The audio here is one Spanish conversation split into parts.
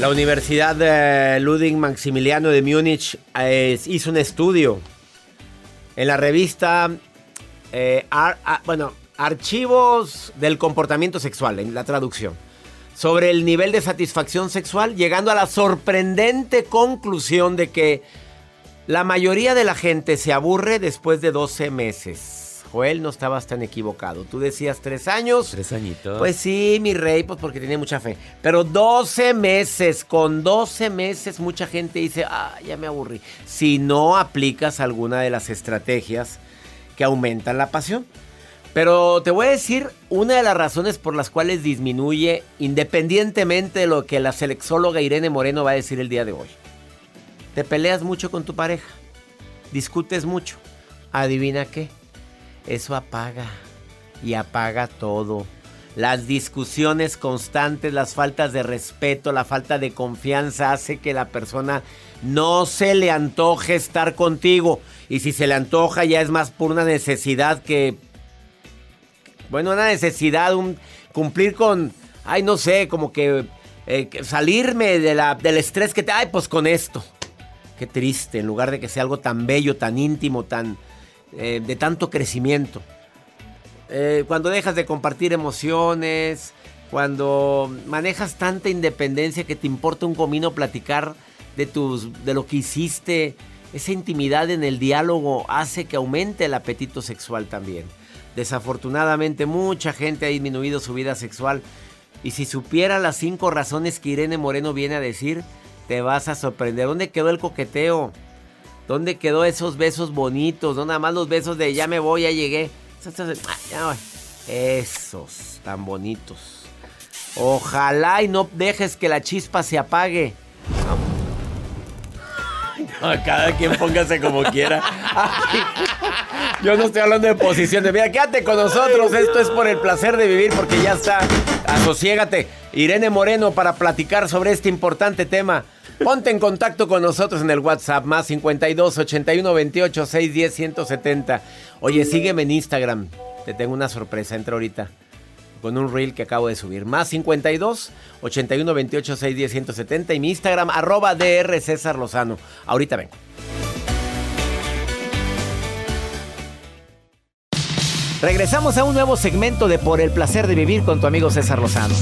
La Universidad Ludwig Maximiliano de Múnich eh, hizo un estudio en la revista, eh, ar- a- bueno, Archivos del Comportamiento Sexual, en la traducción, sobre el nivel de satisfacción sexual, llegando a la sorprendente conclusión de que la mayoría de la gente se aburre después de 12 meses. Joel, no estabas tan equivocado. Tú decías tres años. Tres añitos. Pues sí, mi rey, pues porque tenía mucha fe. Pero 12 meses, con 12 meses mucha gente dice, ah, ya me aburrí. Si no aplicas alguna de las estrategias que aumentan la pasión. Pero te voy a decir una de las razones por las cuales disminuye, independientemente de lo que la sexóloga Irene Moreno va a decir el día de hoy. Te peleas mucho con tu pareja, discutes mucho. Adivina qué, eso apaga y apaga todo. Las discusiones constantes, las faltas de respeto, la falta de confianza hace que la persona no se le antoje estar contigo. Y si se le antoja ya es más por una necesidad que... Bueno, una necesidad, un cumplir con... Ay, no sé, como que... eh, salirme de la, del estrés que te... Ay, pues con esto. Qué triste, en lugar de que sea algo tan bello, tan íntimo, tan... eh, de tanto crecimiento. Eh, cuando dejas de compartir emociones, cuando manejas tanta independencia que te importa un comino platicar de, tus, de lo que hiciste, esa intimidad en el diálogo hace que aumente el apetito sexual también. Desafortunadamente mucha gente ha disminuido su vida sexual y si supiera las cinco razones que Irene Moreno viene a decir, te vas a sorprender. ¿Dónde quedó el coqueteo? ¿Dónde quedó esos besos bonitos? No nada más los besos de ya me voy, ya llegué. Esos tan bonitos. Ojalá y no dejes que la chispa se apague. No, cada quien póngase como quiera. Yo no estoy hablando de posiciones. Mira, quédate con nosotros. Esto es por el placer de vivir porque ya está. Asociégate. Irene Moreno para platicar sobre este importante tema. Ponte en contacto con nosotros en el WhatsApp más 52 81 28 610 170. Oye, sígueme en Instagram. Te tengo una sorpresa. Entra ahorita con un reel que acabo de subir. Más 52 81 28 610 170 y mi Instagram arroba DR César Lozano. Ahorita vengo. Regresamos a un nuevo segmento de Por el placer de vivir con tu amigo César Lozano.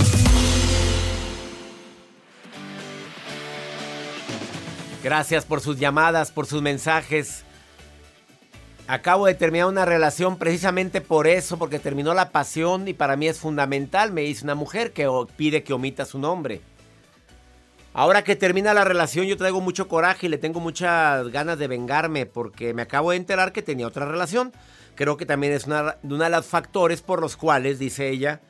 Gracias por sus llamadas, por sus mensajes. Acabo de terminar una relación precisamente por eso, porque terminó la pasión y para mí es fundamental. Me dice una mujer que pide que omita su nombre. Ahora que termina la relación yo traigo mucho coraje y le tengo muchas ganas de vengarme porque me acabo de enterar que tenía otra relación. Creo que también es una, uno de los factores por los cuales, dice ella,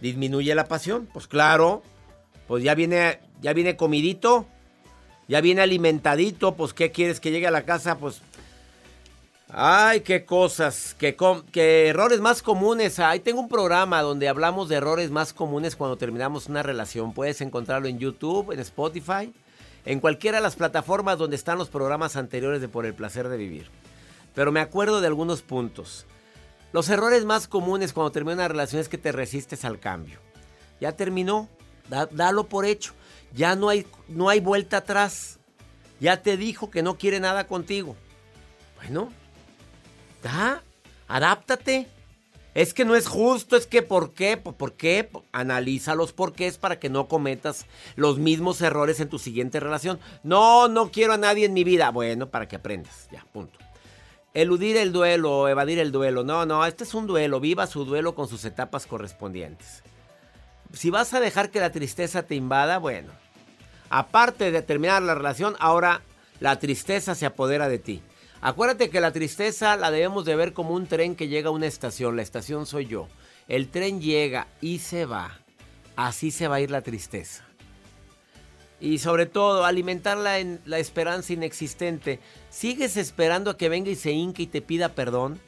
disminuye la pasión. Pues claro, pues ya viene, ya viene comidito, ya viene alimentadito, pues ¿qué quieres que llegue a la casa? Pues Ay, qué cosas, qué, errores más comunes. Ahí tengo un programa donde hablamos de errores más comunes cuando terminamos una relación. Puedes encontrarlo en YouTube, en Spotify, en cualquiera de las plataformas donde están los programas anteriores de Por el Placer de Vivir. Pero me acuerdo de algunos puntos. Los errores más comunes cuando termina una relación es que te resistes al cambio. Ya terminó, da- dalo por hecho. Ya no hay, no hay vuelta atrás. Ya te dijo que no quiere nada contigo. Bueno, da, adáptate. Es que no es justo, es que ¿por qué? ¿Por por qué? Analiza los porqués para que no cometas los mismos errores en tu siguiente relación. No, no quiero a nadie en mi vida. Bueno, para que aprendas. Ya, punto. Eludir el duelo evadir el duelo. No, no, este es un duelo. Viva su duelo con sus etapas correspondientes. Si vas a dejar que la tristeza te invada, bueno. Aparte de terminar la relación, ahora la tristeza se apodera de ti. Acuérdate que la tristeza la debemos de ver como un tren que llega a una estación. La estación soy yo. El tren llega y se va. Así se va a ir la tristeza. Y sobre todo, alimentar la, la esperanza inexistente. ¿Sigues esperando a que venga y se hinque y te pida perdón?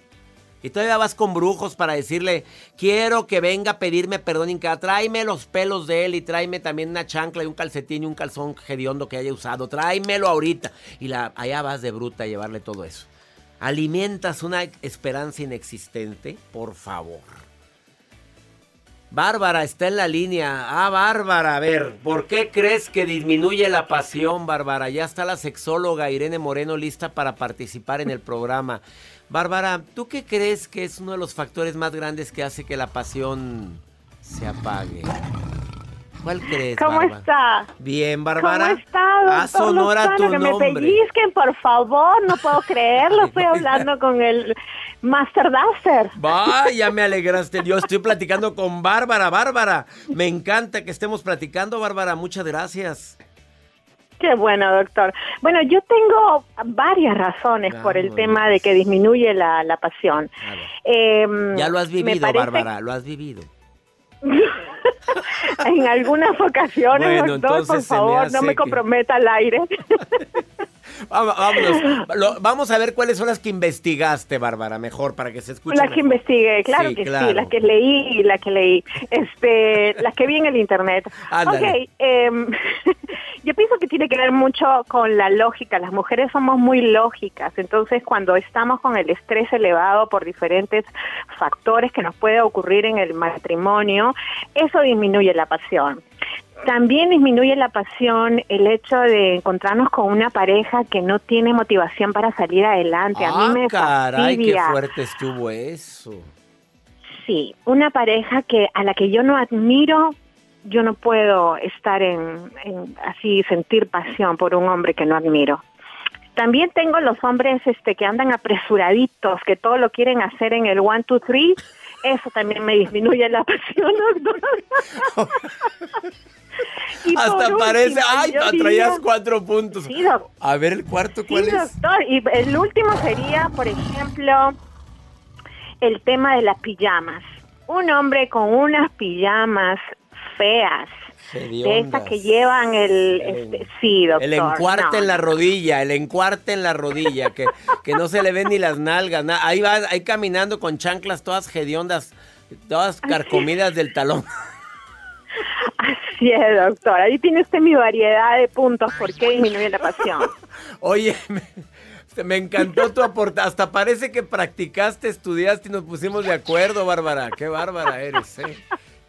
Y todavía vas con brujos para decirle, quiero que venga a pedirme perdón, Inca. Tráeme los pelos de él y tráeme también una chancla y un calcetín y un calzón hediondo que haya usado. Tráemelo ahorita. Y la, allá vas de bruta a llevarle todo eso. Alimentas una esperanza inexistente, por favor. Bárbara está en la línea. Ah, Bárbara, a ver, ¿por qué crees que disminuye la pasión, Bárbara? Ya está la sexóloga Irene Moreno lista para participar en el programa. Bárbara, ¿tú qué crees que es uno de los factores más grandes que hace que la pasión se apague? ¿Cuál crees, ¿Cómo está? Bien, Bárbara. ¿Cómo está, A sonora tu que nombre. me pellizquen, por favor. No puedo creerlo. Estoy hablando con el Master Duster. Vaya, me alegraste. Yo estoy platicando con Bárbara. Bárbara, me encanta que estemos platicando, Bárbara. Muchas gracias. Qué bueno, doctor. Bueno, yo tengo varias razones por el tema de que disminuye la, la pasión. Em, Ya lo has vivido, parece- Bárbara, lo has vivivido. en algunas ocasiones, Bueno, doctor, por favor, no me que- comprometa al aire. Vámonos. Lo- vamos a ver cuáles son las que investigaste, Bárbara, mejor para que se escuche. Las que investigué, claro Sí, que claro. sí, las que leí, las que leí, este, las que vi en el internet. Ándale. Ok, em, yo pienso que tiene que ver mucho con la lógica. Las mujeres somos muy lógicas, entonces cuando estamos con el estrés elevado por diferentes factores que nos puede ocurrir en el matrimonio, eso disminuye la pasión. También disminuye la pasión el hecho de encontrarnos con una pareja que no tiene motivación para salir adelante. A Ah, mí me caray, qué fuerte estuvo eso. Sí, una pareja que a la que yo no admiro, yo no puedo estar en, en así sentir pasión por un hombre que no admiro. También tengo los hombres este que andan apresuraditos, que todo lo quieren hacer en el one, two, three. Eso también me disminuye la pasión, doctor. Y Hasta último, parece, ay, yo traías diría- cuatro puntos. Sí, A ver el cuarto, ¿cuál Sí, es? doctor. Y el último sería, por ejemplo, el tema de las pijamas. Un hombre con unas pijamas feas, de estas que llevan el... Este, sí, doctor. El encuarte no. en la rodilla, el encuarte en la rodilla, que, que no se le ven ni las nalgas. na- Ahí va, ahí caminando con chanclas todas hediondas, todas carcomidas del talón. Así es, doctor. Ahí tiene usted mi variedad de puntos por qué disminuye la pasión. Oye, me, me encantó tu aportación. Hasta parece que practicaste, estudiaste y nos pusimos de acuerdo, Bárbara. Qué bárbara eres, ¿eh?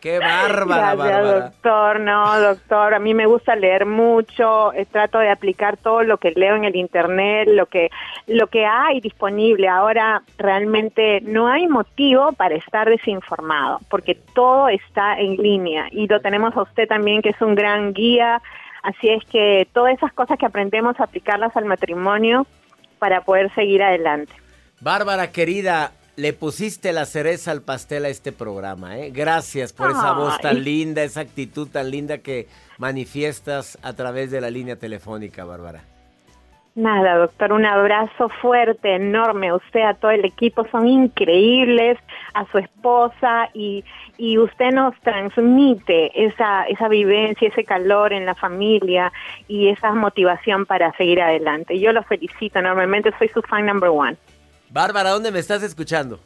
Qué bárbara, Gracias, Bárbara. doctor. No, doctor, a mí me gusta leer mucho, eh, trato de aplicar todo lo que leo en el internet, lo que lo que hay disponible. Ahora realmente no hay motivo para estar desinformado, porque todo está en línea y lo tenemos a usted también que es un gran guía, así es que todas esas cosas que aprendemos aplicarlas al matrimonio para poder seguir adelante. Bárbara, querida, le pusiste la cereza al pastel a este programa, ¿eh? Gracias por esa voz tan linda, esa actitud tan linda que manifiestas a través de la línea telefónica, Bárbara. Nada, doctor, un abrazo fuerte, enorme. Usted, a todo el equipo, son increíbles, a su esposa y, y usted nos transmite esa, esa vivencia, ese calor en la familia y esa motivación para seguir adelante. Yo lo felicito enormemente, soy su fan number one. Bárbara, ¿dónde me estás escuchando?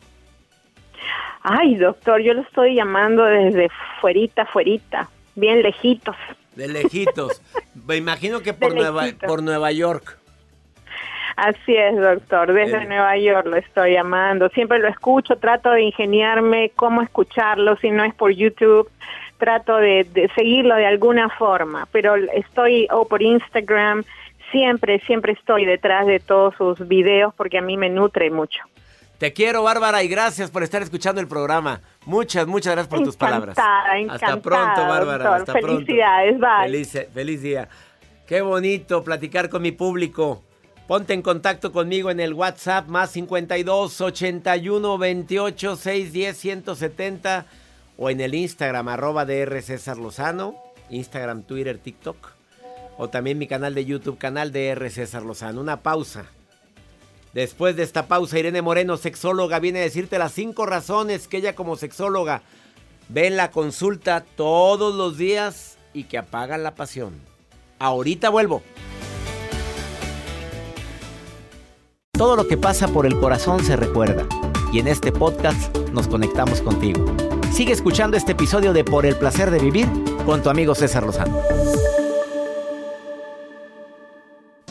Ay, doctor, yo lo estoy llamando desde fuerita, fuerita, bien lejitos. De lejitos. Me imagino que por, Nueva, por Nueva York. Así es, doctor. Desde Eh. Nueva York lo estoy llamando. Siempre lo escucho, trato de ingeniarme cómo escucharlo, si no es por YouTube, trato de, de seguirlo de alguna forma, pero estoy, o por Instagram, siempre, siempre estoy detrás de todos sus videos porque a mí me nutre mucho. Te quiero, Bárbara, y gracias por estar escuchando el programa. Muchas, muchas gracias por tus palabras. Encantada, Hasta pronto, Bárbara. doctor. Hasta pronto. Felicidades, bye. Feliz, feliz día. Qué bonito platicar con mi público. Ponte en contacto conmigo en el WhatsApp más 52 81 28 610 170 o en el Instagram arroba DR César Lozano, Instagram, Twitter, TikTok o también mi canal de YouTube, canal DR César Lozano. Una pausa Después de esta pausa, Irene Moreno, sexóloga, viene a decirte las cinco razones que ella como sexóloga ve en la consulta todos los días y que apagan la pasión. Ahorita vuelvo. Todo lo que pasa por el corazón se recuerda y en este podcast nos conectamos contigo. Sigue escuchando este episodio de Por el placer de vivir con tu amigo César Lozano.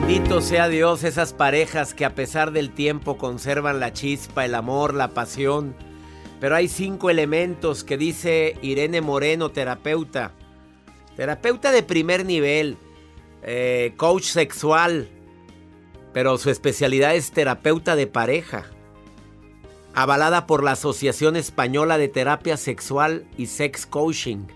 Bendito sea Dios, esas parejas que a pesar del tiempo conservan la chispa, el amor, la pasión. Pero hay cinco elementos que dice Irene Moreno, terapeuta. Terapeuta de primer nivel, eh, coach sexual, pero su especialidad es terapeuta de pareja. Avalada por la Asociación Española de Terapia Sexual y Sex Coaching.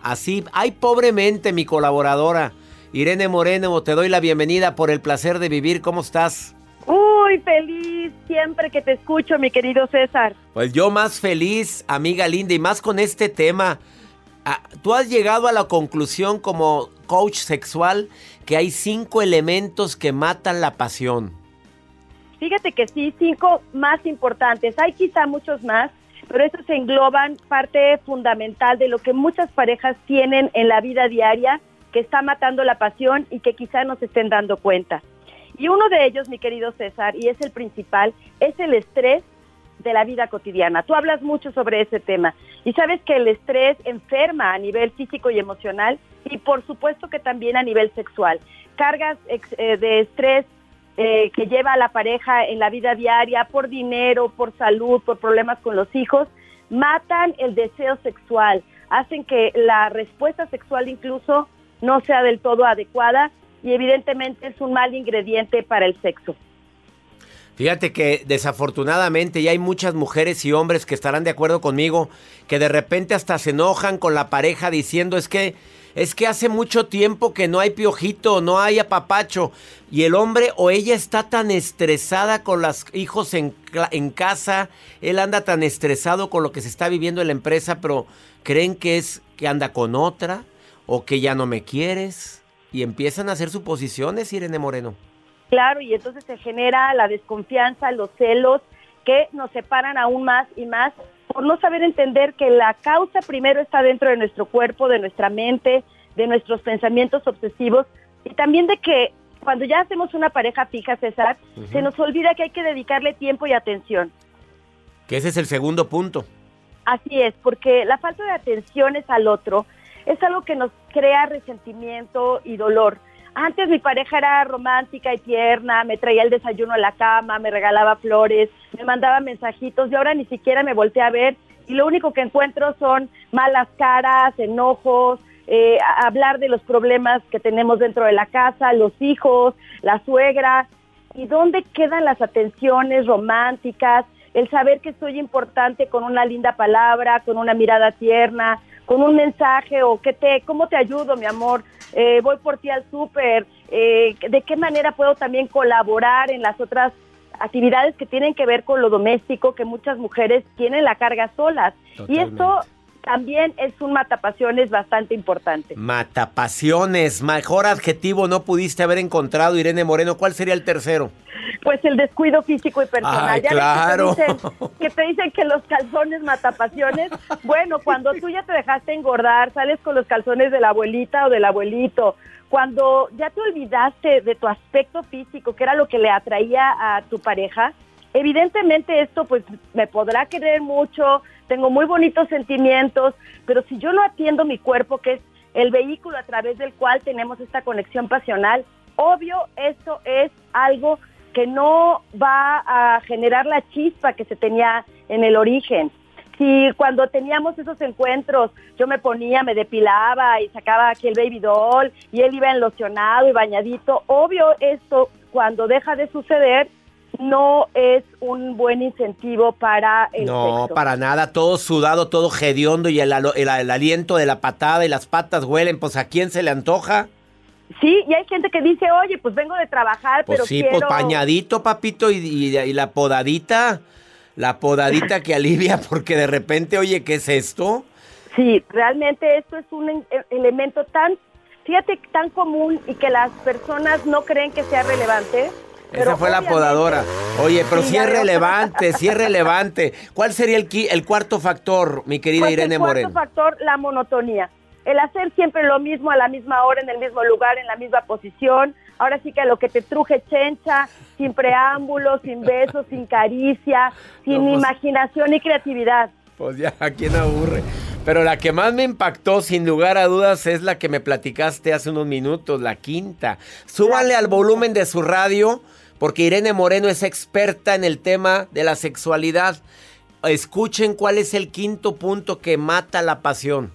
Así, ay pobremente mi colaboradora. Irene Moreno, te doy la bienvenida por el placer de vivir. ¿Cómo estás? Uy, feliz siempre que te escucho, mi querido César. Pues yo más feliz, amiga linda, y más con este tema. Ah, Tú has llegado a la conclusión como coach sexual que hay cinco elementos que matan la pasión. Fíjate que sí, cinco más importantes. Hay quizá muchos más, pero estos engloban parte fundamental de lo que muchas parejas tienen en la vida diaria que está matando la pasión y que quizá no se estén dando cuenta. Y uno de ellos, mi querido César, y es el principal, es el estrés de la vida cotidiana. Tú hablas mucho sobre ese tema y sabes que el estrés enferma a nivel físico y emocional y por supuesto que también a nivel sexual. Cargas eh, de estrés eh, que lleva a la pareja en la vida diaria por dinero, por salud, por problemas con los hijos, matan el deseo sexual, hacen que la respuesta sexual incluso no sea del todo adecuada y evidentemente es un mal ingrediente para el sexo. Fíjate que desafortunadamente ya hay muchas mujeres y hombres que estarán de acuerdo conmigo que de repente hasta se enojan con la pareja diciendo es que es que hace mucho tiempo que no hay piojito, no hay apapacho y el hombre o ella está tan estresada con los hijos en, en casa, él anda tan estresado con lo que se está viviendo en la empresa, pero creen que es que anda con otra o que ya no me quieres y empiezan a hacer suposiciones, Irene Moreno. Claro, y entonces se genera la desconfianza, los celos que nos separan aún más y más por no saber entender que la causa primero está dentro de nuestro cuerpo, de nuestra mente, de nuestros pensamientos obsesivos y también de que cuando ya hacemos una pareja fija, César, se nos olvida que hay que dedicarle tiempo y atención. Que ese es el segundo punto. Así es, porque la falta de atenciones al otro es algo que nos crea resentimiento y dolor. Antes mi pareja era romántica y tierna, me traía el desayuno a la cama, me regalaba flores, me mandaba mensajitos y ahora ni siquiera me volteé a ver y lo único que encuentro son malas caras, enojos, eh, hablar de los problemas que tenemos dentro de la casa, los hijos, la suegra. ¿Y dónde quedan las atenciones románticas? El saber que soy importante con una linda palabra, con una mirada tierna, con un mensaje o que te, ¿cómo te ayudo, mi amor? Eh, voy por ti al súper. Eh, ¿De qué manera puedo también colaborar en las otras actividades que tienen que ver con lo doméstico, que muchas mujeres tienen la carga solas? Y esto también es un matapasiones bastante importante. Matapasiones, mejor adjetivo no pudiste haber encontrado, Irene Moreno. ¿Cuál sería el tercero? Pues el descuido físico y personal. Ay, Ya claro. Que te, dicen, que te dicen que los calzones matapasiones. Bueno, cuando tú ya te dejaste engordar, sales con los calzones de la abuelita o del abuelito. Cuando ya te olvidaste de tu aspecto físico, que era lo que le atraía a tu pareja, evidentemente esto pues me podrá querer mucho, tengo muy bonitos sentimientos, pero si yo no atiendo mi cuerpo, que es el vehículo a través del cual tenemos esta conexión pasional, obvio esto es algo que no va a generar la chispa que se tenía en el origen. Si cuando teníamos esos encuentros yo me ponía, me depilaba y sacaba aquí el baby doll y él iba enlocionado y bañadito, obvio esto cuando deja de suceder no es un buen incentivo para el No, sexo. para nada, todo sudado, todo hediondo y el, el- el aliento de la patada y las patas huelen, pues ¿a quién se le antoja? Sí, y hay gente que dice, oye, pues vengo de trabajar, Pues pero sí, quiero... pues pañadito, papito, y, y- y la podadita, la podadita que alivia, porque de repente, oye, ¿qué es esto? Sí, realmente esto es un en- elemento tan, fíjate, tan común y que las personas no creen que sea relevante. Esa fue la podadora. Oye, pero Sí, es relevante, sí es relevante. ¿Cuál sería el, el cuarto factor, mi querida Pues Irene el cuarto Moreno? factor, la monotonía. El hacer siempre lo mismo a la misma hora, en el mismo lugar, en la misma posición. Ahora sí que lo que te truje chencha, sin preámbulos, sin besos, sin caricia, sin No, pues- imaginación y creatividad. Pues ya, ¿a quién aburre? Pero la que más me impactó, sin lugar a dudas, es la que me platicaste hace unos minutos, la quinta. Súbanle al volumen de su radio, porque Irene Moreno es experta en el tema de la sexualidad. Escuchen cuál es el quinto punto que mata la pasión.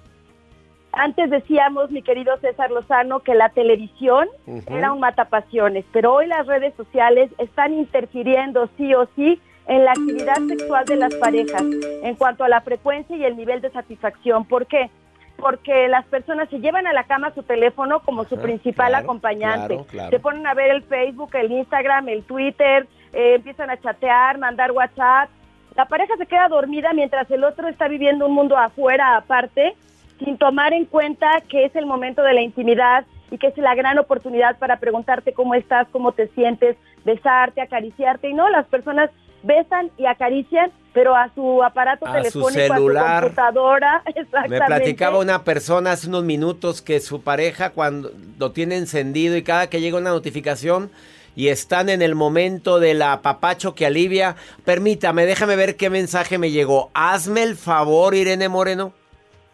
Antes decíamos, mi querido César Lozano, que la televisión era un matapasiones, pero hoy las redes sociales están interfiriendo sí o sí en la actividad sexual de las parejas en cuanto a la frecuencia y el nivel de satisfacción. ¿Por qué? Porque las personas se llevan a la cama su teléfono como su Ajá, principal claro, acompañante. claro, claro. Se ponen a ver el Facebook, el Instagram, el Twitter, eh, empiezan a chatear, mandar WhatsApp. La pareja se queda dormida mientras el otro está viviendo un mundo afuera, aparte, sin tomar en cuenta que es el momento de la intimidad y que es la gran oportunidad para preguntarte cómo estás, cómo te sientes, besarte, acariciarte. Y no, las personas besan y acarician, pero a su aparato A su telefónico, celular. a su computadora. Exactamente. Me platicaba una persona hace unos minutos que su pareja cuando lo tiene encendido y cada que llega una notificación y están en el momento del apapacho que alivia, permítame, déjame ver qué mensaje me llegó. Hazme el favor, Irene Moreno.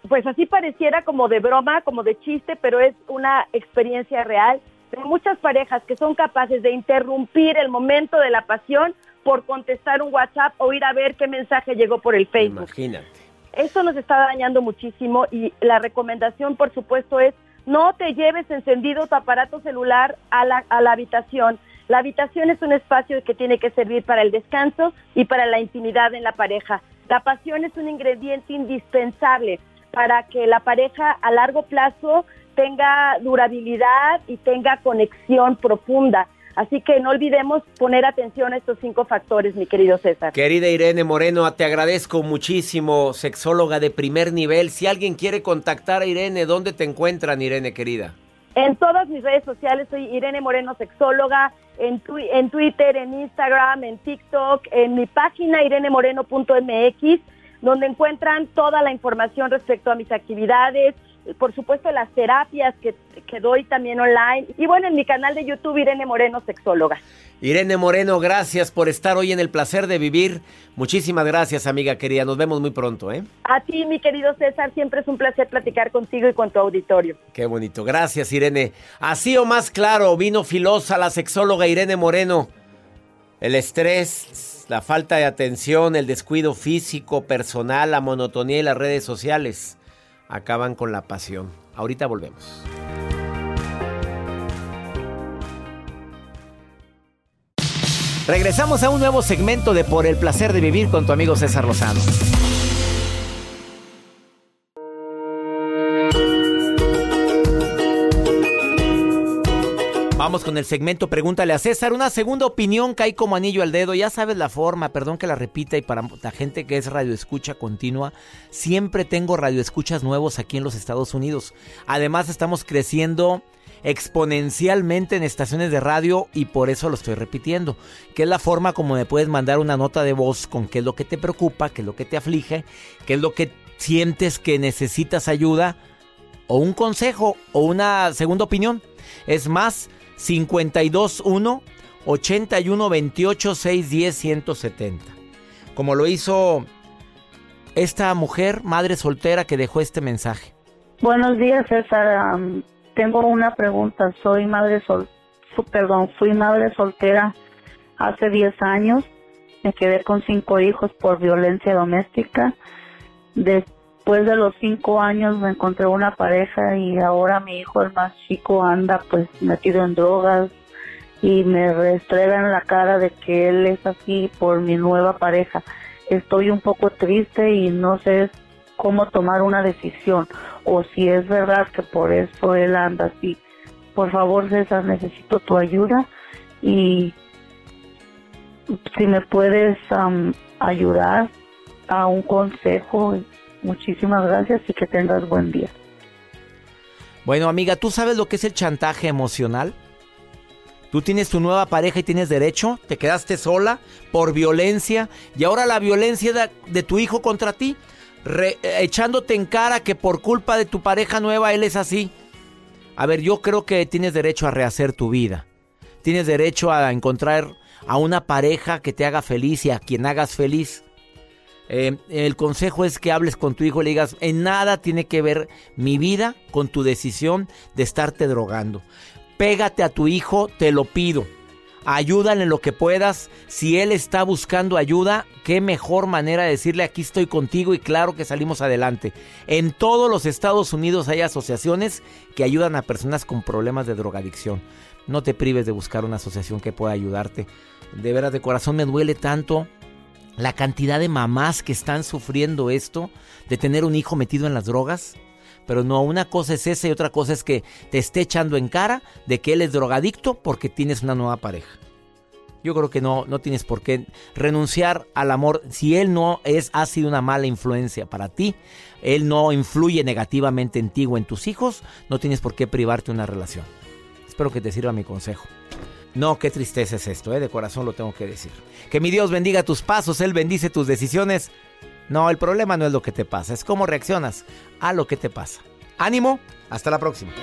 Pues así pareciera como de broma, como de chiste, pero es una experiencia real. Hay muchas parejas que son capaces de interrumpir el momento de la pasión por contestar un WhatsApp o ir a ver qué mensaje llegó por el Facebook. Imagínate. Esto nos está dañando muchísimo y la recomendación, por supuesto, es no te lleves encendido tu aparato celular a la, a la habitación. La habitación es un espacio que tiene que servir para el descanso y para la intimidad en la pareja. La pasión es un ingrediente indispensable para que la pareja a largo plazo tenga durabilidad y tenga conexión profunda. Así que no olvidemos poner atención a estos cinco factores, mi querido César. Querida Irene Moreno, te agradezco muchísimo, sexóloga de primer nivel. Si alguien quiere contactar a Irene, ¿dónde te encuentran, Irene querida? En todas mis redes sociales soy Irene Moreno Sexóloga, en, twi- en Twitter, en Instagram, en TikTok, en mi página irenemoreno.mx, donde encuentran toda la información respecto a mis actividades, por supuesto las terapias que, que doy también online, y bueno, en mi canal de YouTube Irene Moreno Sexóloga. Irene Moreno, gracias por estar hoy en el placer de vivir. Muchísimas gracias, amiga querida. Nos vemos muy pronto, ¿eh? A ti, mi querido César, siempre es un placer platicar contigo y con tu auditorio. Qué bonito. Gracias, Irene. Así o más claro, vino filosa la sexóloga Irene Moreno. El estrés, la falta de atención, el descuido físico, personal, la monotonía y las redes sociales acaban con la pasión. Ahorita volvemos. Regresamos a un nuevo segmento de Por el placer de vivir con tu amigo César Lozano. Con el segmento Pregúntale a César. Una segunda opinión cae como anillo al dedo. Ya sabes la forma, perdón que la repita. Y para la gente que es radioescucha continua, siempre tengo radioescuchas nuevos aquí en los Estados Unidos. Además, estamos creciendo exponencialmente en estaciones de radio y por eso lo estoy repitiendo. Que es la forma como me puedes mandar una nota de voz con qué es lo que te preocupa, qué es lo que te aflige, qué es lo que sientes que necesitas ayuda o un consejo o una segunda opinión. Es más 521 81 28 610 170. Como lo hizo esta mujer, madre soltera, que dejó este mensaje. Buenos días, César. Tengo una pregunta. Soy madre sol, perdón, fui madre soltera hace 10 años. Me quedé con cinco hijos por violencia doméstica. Después de los cinco años me encontré una pareja y ahora mi hijo, el más chico, anda pues metido en drogas y me restregan la cara de que él es así por mi nueva pareja. Estoy un poco triste y no sé cómo tomar una decisión o si es verdad que por eso él anda así. Por favor, César, necesito tu ayuda y si me puedes am, ayudar a un consejo, muchísimas gracias y que tengas buen día. Bueno, amiga, ¿tú sabes lo que es el chantaje emocional? Tú tienes tu nueva pareja y tienes derecho, te quedaste sola por violencia y ahora la violencia de, tu hijo contra ti, re- eh, echándote en cara que por culpa de tu pareja nueva él es así. A ver, yo creo que tienes derecho a rehacer tu vida. Tienes derecho a encontrar a una pareja que te haga feliz y a quien hagas feliz. Eh, el consejo es que hables con tu hijo y le digas, en nada tiene que ver mi vida con tu decisión de estarte drogando. Pégate a tu hijo, te lo pido. Ayúdale en lo que puedas. Si él está buscando ayuda, qué mejor manera de decirle aquí estoy contigo y claro que salimos adelante. En todos los Estados Unidos hay asociaciones que ayudan a personas con problemas de drogadicción. No te prives de buscar una asociación que pueda ayudarte. De veras, de corazón me duele tanto la cantidad de mamás que están sufriendo esto de tener un hijo metido en las drogas. Pero no, una cosa es esa y otra cosa es que te esté echando en cara de que él es drogadicto porque tienes una nueva pareja. Yo creo que no, no tienes por qué renunciar al amor. Si él no es, ha sido una mala influencia para ti, él no influye negativamente en ti o en tus hijos, no tienes por qué privarte una relación. Espero que te sirva mi consejo. No, qué tristeza es esto, ¿eh? de corazón lo tengo que decir. Que mi Dios bendiga tus pasos, Él bendice tus decisiones. No, el problema no es lo que te pasa, es cómo reaccionas a lo que te pasa. Ánimo, hasta la próxima.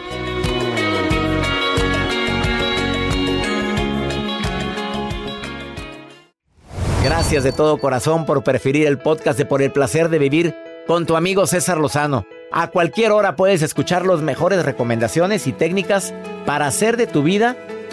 Gracias de todo corazón por preferir el podcast de Por el placer de vivir con tu amigo César Lozano. A cualquier hora puedes escuchar las mejores recomendaciones y técnicas para hacer de tu vida